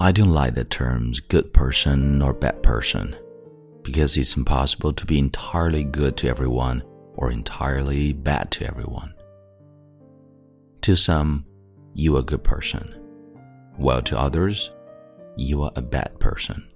I don't like the terms good person or bad person because it's impossible to be entirely good to everyone or entirely bad to everyone. To some, you are a good person, while to others, you are a bad person.